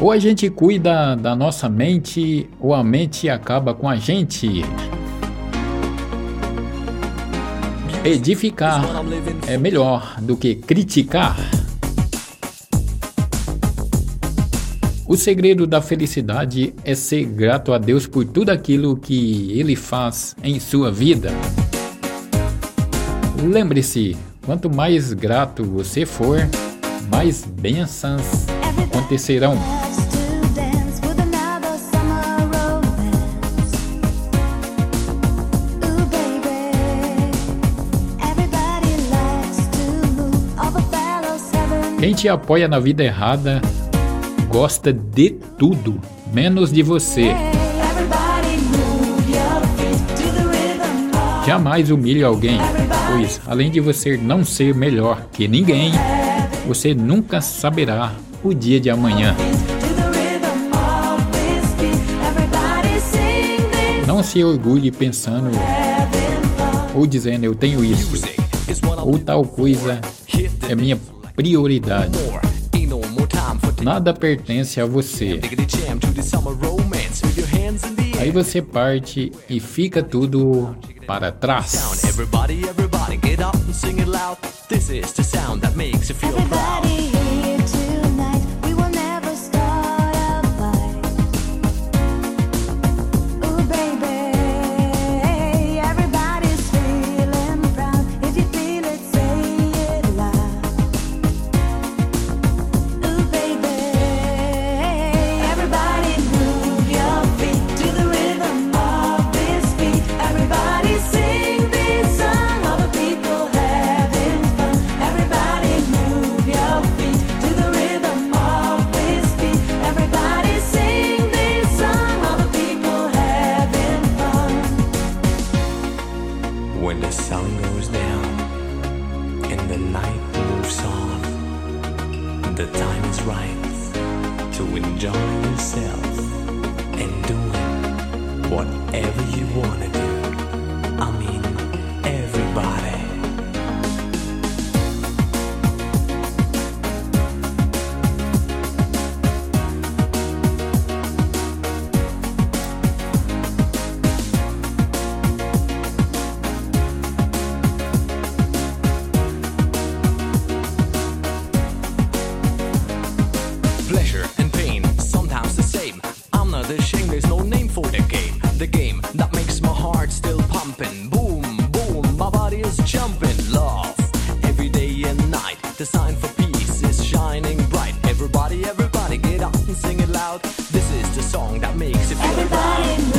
Ou a gente cuida da nossa mente, ou a mente acaba com a gente. Edificar é melhor do que criticar. O segredo da felicidade é ser grato a Deus por tudo aquilo que Ele faz em sua vida. Lembre-se, quanto mais grato você for, mais bênçãos acontecerão. Quem te apoia na vida errada gosta de tudo, menos de você. Jamais humilhe alguém, pois além de você não ser melhor que ninguém, você nunca saberá o dia de amanhã. Não se orgulhe pensando ou dizendo eu tenho isso ou tal coisa é minha prioridade. Nada pertence a você. Aí você parte e fica tudo para trás. Everybody, everybody, get up and sing it loud. This is the sound that makes you feel proud. the sun goes down and the night moves on, the time is right to enjoy yourself and do whatever you want the game that makes my heart still pumping. Boom, boom, my body is jumping. Love, every day and night, the sign for peace is shining bright. Everybody, everybody, get up and sing it loud. This is the song that makes it feel everybody. Right.